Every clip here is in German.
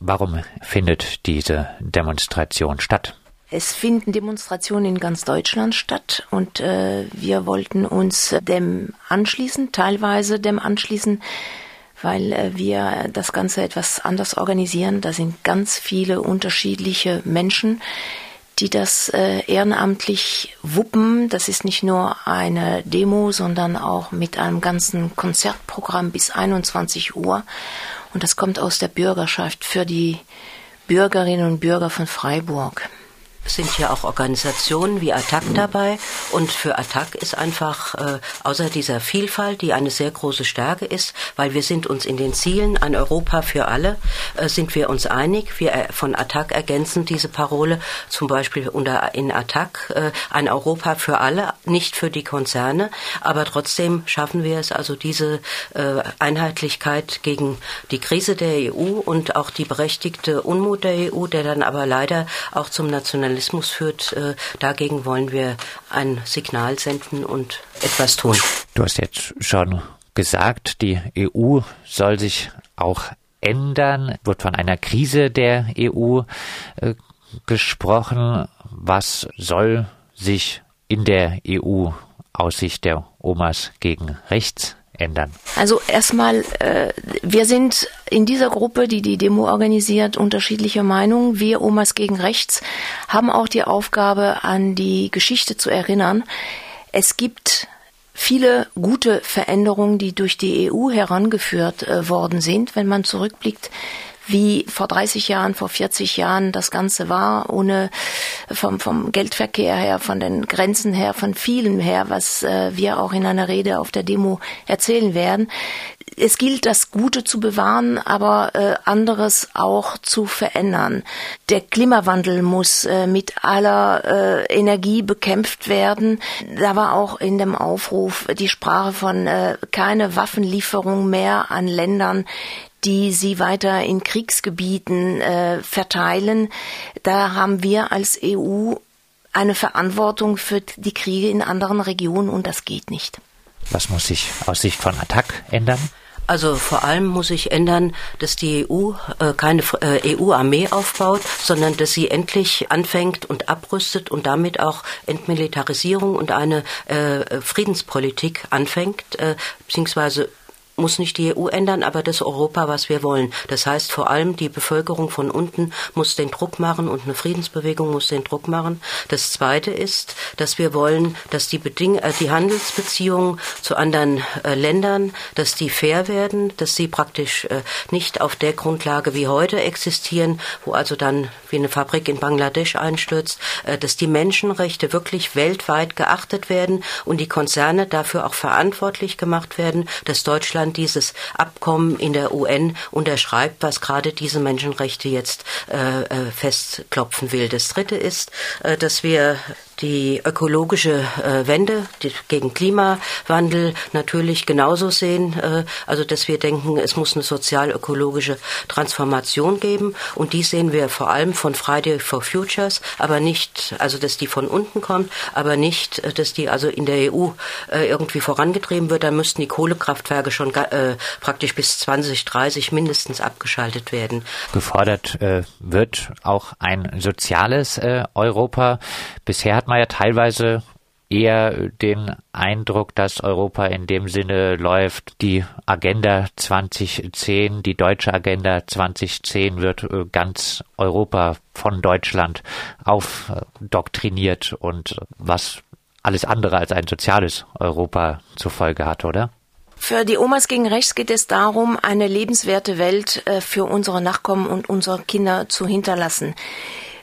Warum findet diese Demonstration statt? Es finden Demonstrationen in ganz Deutschland statt und äh, wir wollten uns dem anschließen, teilweise dem anschließen, weil äh, wir das Ganze etwas anders organisieren. Da sind ganz viele unterschiedliche Menschen, die das äh, ehrenamtlich wuppen. Das ist nicht nur eine Demo, sondern auch mit einem ganzen Konzertprogramm bis 21 Uhr. Und das kommt aus der Bürgerschaft für die Bürgerinnen und Bürger von Freiburg sind hier auch Organisationen wie Attac dabei. Und für Attac ist einfach, äh, außer dieser Vielfalt, die eine sehr große Stärke ist, weil wir sind uns in den Zielen, ein Europa für alle, äh, sind wir uns einig. Wir äh, von Attac ergänzen diese Parole zum Beispiel unter, in Attac, äh, ein Europa für alle, nicht für die Konzerne. Aber trotzdem schaffen wir es also diese äh, Einheitlichkeit gegen die Krise der EU und auch die berechtigte Unmut der EU, der dann aber leider auch zum Nationalismus Nationalismus führt. Äh, dagegen wollen wir ein Signal senden und etwas tun. Du hast jetzt schon gesagt, die EU soll sich auch ändern. Wird von einer Krise der EU äh, gesprochen. Was soll sich in der EU aus Sicht der Omas gegen rechts ändern? Also erstmal, äh, wir sind in dieser Gruppe, die die Demo organisiert, unterschiedlicher Meinung. Wir Omas gegen Rechts haben auch die Aufgabe, an die Geschichte zu erinnern. Es gibt viele gute Veränderungen, die durch die EU herangeführt äh, worden sind. Wenn man zurückblickt, wie vor 30 Jahren, vor 40 Jahren das Ganze war, ohne vom, vom Geldverkehr her, von den Grenzen her, von vielem her, was äh, wir auch in einer Rede auf der Demo erzählen werden. Es gilt, das Gute zu bewahren, aber äh, anderes auch zu verändern. Der Klimawandel muss äh, mit aller äh, Energie bekämpft werden. Da war auch in dem Aufruf die Sprache von äh, keine Waffenlieferung mehr an Ländern, die sie weiter in Kriegsgebieten äh, verteilen. Da haben wir als EU eine Verantwortung für die Kriege in anderen Regionen und das geht nicht. Was muss sich aus Sicht von Attac ändern? Also vor allem muss sich ändern, dass die EU äh, keine äh, EU-Armee aufbaut, sondern dass sie endlich anfängt und abrüstet und damit auch Entmilitarisierung und eine äh, Friedenspolitik anfängt, äh, beziehungsweise muss nicht die EU ändern, aber das Europa, was wir wollen. Das heißt vor allem, die Bevölkerung von unten muss den Druck machen und eine Friedensbewegung muss den Druck machen. Das Zweite ist, dass wir wollen, dass die, Beding äh, die Handelsbeziehungen zu anderen äh, Ländern, dass die fair werden, dass sie praktisch äh, nicht auf der Grundlage wie heute existieren, wo also dann wie eine Fabrik in Bangladesch einstürzt, äh, dass die Menschenrechte wirklich weltweit geachtet werden und die Konzerne dafür auch verantwortlich gemacht werden, dass Deutschland Deutschland dieses Abkommen in der UN unterschreibt, was gerade diese Menschenrechte jetzt äh, äh, festklopfen will. Das Dritte ist, äh, dass wir die ökologische äh, Wende die, gegen Klimawandel natürlich genauso sehen. Äh, also dass wir denken, es muss eine sozial-ökologische Transformation geben. Und die sehen wir vor allem von Friday for Futures, aber nicht, also dass die von unten kommt, aber nicht, äh, dass die also in der EU äh, irgendwie vorangetrieben wird. Da müssten die Kohlekraftwerke schon äh, praktisch bis 2030 mindestens abgeschaltet werden. Gefordert äh, wird auch ein soziales äh, Europa. Bisher hat man ja teilweise eher den Eindruck, dass Europa in dem Sinne läuft, die Agenda 2010, die deutsche Agenda 2010 wird äh, ganz Europa von Deutschland aufdoktriniert und was alles andere als ein soziales Europa zur Folge hat, oder? Für die Omas gegen Rechts geht es darum, eine lebenswerte Welt äh, für unsere Nachkommen und unsere Kinder zu hinterlassen.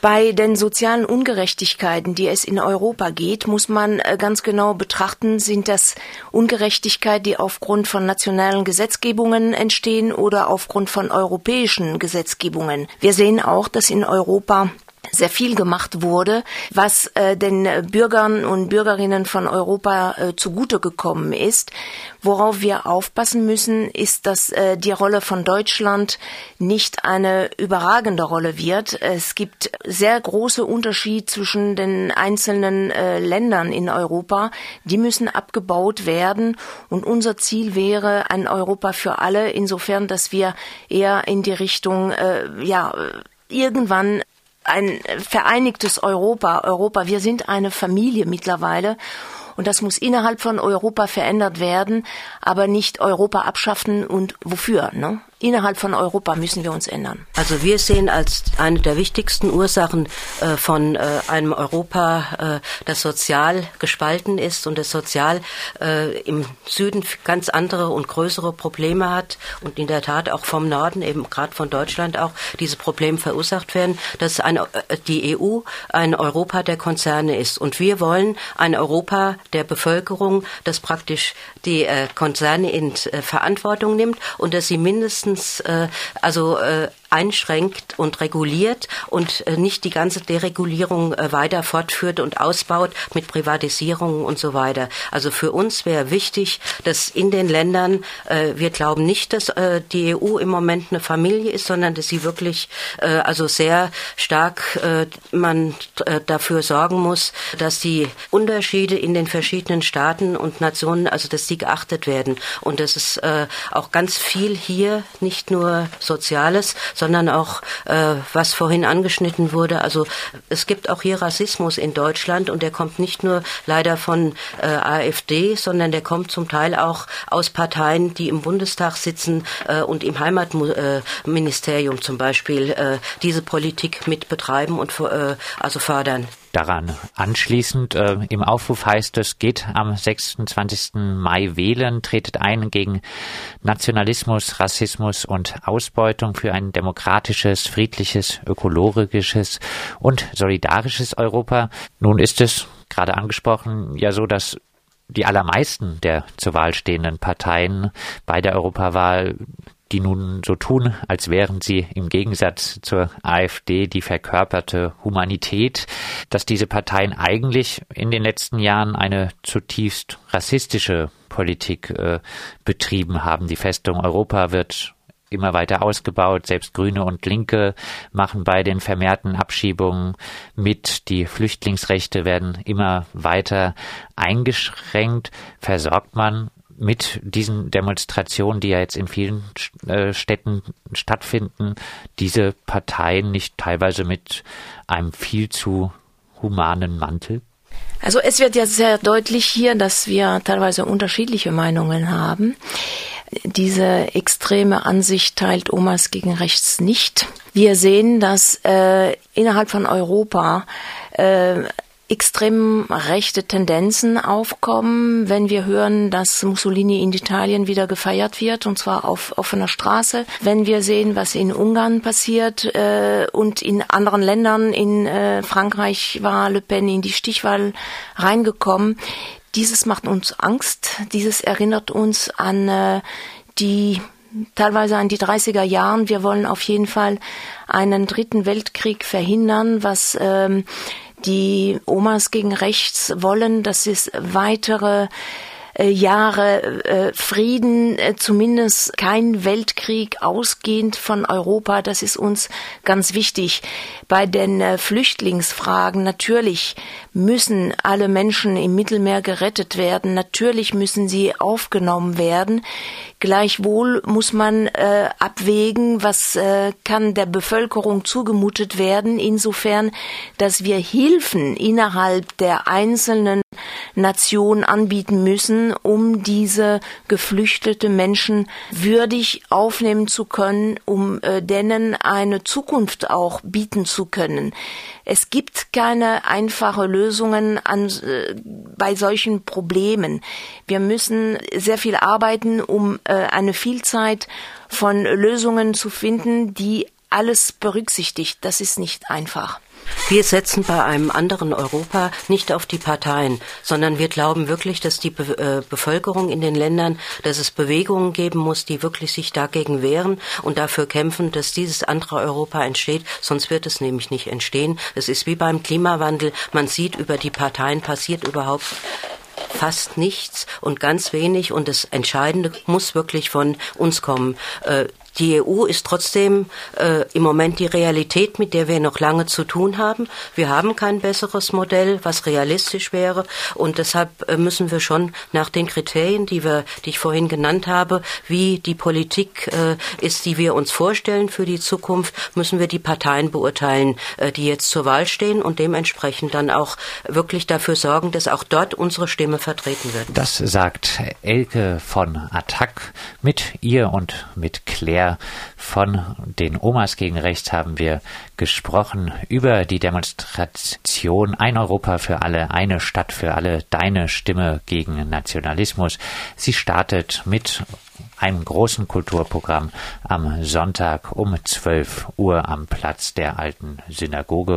Bei den sozialen Ungerechtigkeiten, die es in Europa geht, muss man äh, ganz genau betrachten, sind das Ungerechtigkeiten, die aufgrund von nationalen Gesetzgebungen entstehen oder aufgrund von europäischen Gesetzgebungen. Wir sehen auch, dass in Europa sehr viel gemacht wurde, was äh, den Bürgern und Bürgerinnen von Europa äh, zugute gekommen ist. Worauf wir aufpassen müssen, ist, dass äh, die Rolle von Deutschland nicht eine überragende Rolle wird. Es gibt sehr große Unterschiede zwischen den einzelnen äh, Ländern in Europa. Die müssen abgebaut werden. Und unser Ziel wäre ein Europa für alle, insofern, dass wir eher in die Richtung, äh, ja, irgendwann ein vereinigtes Europa, Europa, wir sind eine Familie mittlerweile und das muss innerhalb von Europa verändert werden, aber nicht Europa abschaffen und wofür, ne? Innerhalb von Europa müssen wir uns ändern. Also wir sehen als eine der wichtigsten Ursachen äh, von äh, einem Europa, äh, das sozial gespalten ist und das sozial äh, im Süden ganz andere und größere Probleme hat und in der Tat auch vom Norden, eben gerade von Deutschland auch, diese Probleme verursacht werden, dass eine, äh, die EU ein Europa der Konzerne ist. Und wir wollen ein Europa der Bevölkerung, das praktisch die äh, Konzerne in Verantwortung nimmt und dass sie mindestens meistens äh, also äh, einschränkt und reguliert und äh, nicht die ganze Deregulierung äh, weiter fortführt und ausbaut mit Privatisierungen und so weiter. Also für uns wäre wichtig, dass in den Ländern, äh, wir glauben nicht, dass die EU im Moment eine Familie ist, sondern dass sie wirklich also sehr stark man dafür sorgen muss, dass die Unterschiede in den verschiedenen Staaten und Nationen, also dass die geachtet werden und dass es auch ganz viel hier nicht nur Soziales, sondern auch, äh, was vorhin angeschnitten wurde. Also es gibt auch hier Rassismus in Deutschland und der kommt nicht nur leider von äh, AfD, sondern der kommt zum Teil auch aus Parteien, die im Bundestag sitzen äh, und im Heimatministerium äh, zum Beispiel äh, diese Politik mit betreiben und äh, also fördern. Daran anschließend äh, im Aufruf heißt es, geht am 26. Mai wählen, tretet ein gegen Nationalismus, Rassismus und Ausbeutung für ein demokratisches, friedliches, ökologisches und solidarisches Europa. Nun ist es gerade angesprochen ja so, dass die allermeisten der zur Wahl stehenden Parteien bei der Europawahl die nun so tun, als wären sie im Gegensatz zur AfD die verkörperte Humanität, dass diese Parteien eigentlich in den letzten Jahren eine zutiefst rassistische Politik äh, betrieben haben. Die Festung Europa wird immer weiter ausgebaut. Selbst Grüne und Linke machen bei den vermehrten Abschiebungen mit. Die Flüchtlingsrechte werden immer weiter eingeschränkt. Versorgt man mit diesen Demonstrationen, die ja jetzt in vielen äh, Städten stattfinden, diese Parteien nicht teilweise mit einem viel zu humanen Mantel? Also es wird ja sehr deutlich hier, dass wir teilweise unterschiedliche Meinungen haben. Diese extreme Ansicht teilt Omas gegen rechts nicht. Wir sehen, dass äh, innerhalb von Europa äh, extrem rechte Tendenzen aufkommen, wenn wir hören, dass Mussolini in Italien wieder gefeiert wird, und zwar auf offener Straße. Wenn wir sehen, was in Ungarn passiert äh, und in anderen Ländern, in äh, Frankreich war Le Pen in die Stichwahl reingekommen. Dieses macht uns Angst. Dieses erinnert uns an äh, die teilweise an die 30er Jahren. Wir wollen auf jeden Fall einen dritten Weltkrieg verhindern, was ähm, die Omas gegen rechts wollen, dass es weitere Jahre äh, Frieden, äh, zumindest kein Weltkrieg ausgehend von Europa. Das ist uns ganz wichtig. Bei den Flüchtlingsfragen natürlich müssen alle Menschen im Mittelmeer gerettet werden. Natürlich müssen sie aufgenommen werden. Gleichwohl muss man äh, abwägen, was äh, kann der Bevölkerung zugemutet werden, insofern, dass wir Hilfen innerhalb der einzelnen Nationen anbieten müssen, um diese geflüchtete Menschen würdig aufnehmen zu können, um äh, denen eine Zukunft auch bieten zu können. Es gibt keine einfache Lösungen an, äh, bei solchen Problemen. Wir müssen sehr viel arbeiten, um äh, eine Vielzahl von Lösungen zu finden, die alles berücksichtigt. Das ist nicht einfach. Wir setzen bei einem anderen Europa nicht auf die Parteien, sondern wir glauben wirklich, dass die Be äh, Bevölkerung in den Ländern, dass es Bewegungen geben muss, die wirklich sich dagegen wehren und dafür kämpfen, dass dieses andere Europa entsteht. Sonst wird es nämlich nicht entstehen. Es ist wie beim Klimawandel. Man sieht, über die Parteien passiert überhaupt fast nichts und ganz wenig und das Entscheidende muss wirklich von uns kommen. Äh, die EU ist trotzdem äh, im Moment die Realität, mit der wir noch lange zu tun haben. Wir haben kein besseres Modell, was realistisch wäre. Und deshalb äh, müssen wir schon nach den Kriterien, die wir, die ich vorhin genannt habe, wie die Politik äh, ist, die wir uns vorstellen für die Zukunft, müssen wir die Parteien beurteilen, äh, die jetzt zur Wahl stehen und dementsprechend dann auch wirklich dafür sorgen, dass auch dort unsere Stimme vertreten wird. Das sagt Elke von Attac. Mit ihr und mit Claire von den Omas gegen Rechts haben wir gesprochen über die Demonstration Ein Europa für alle, eine Stadt für alle, deine Stimme gegen Nationalismus. Sie startet mit einem großen Kulturprogramm am Sonntag um 12 Uhr am Platz der alten Synagoge.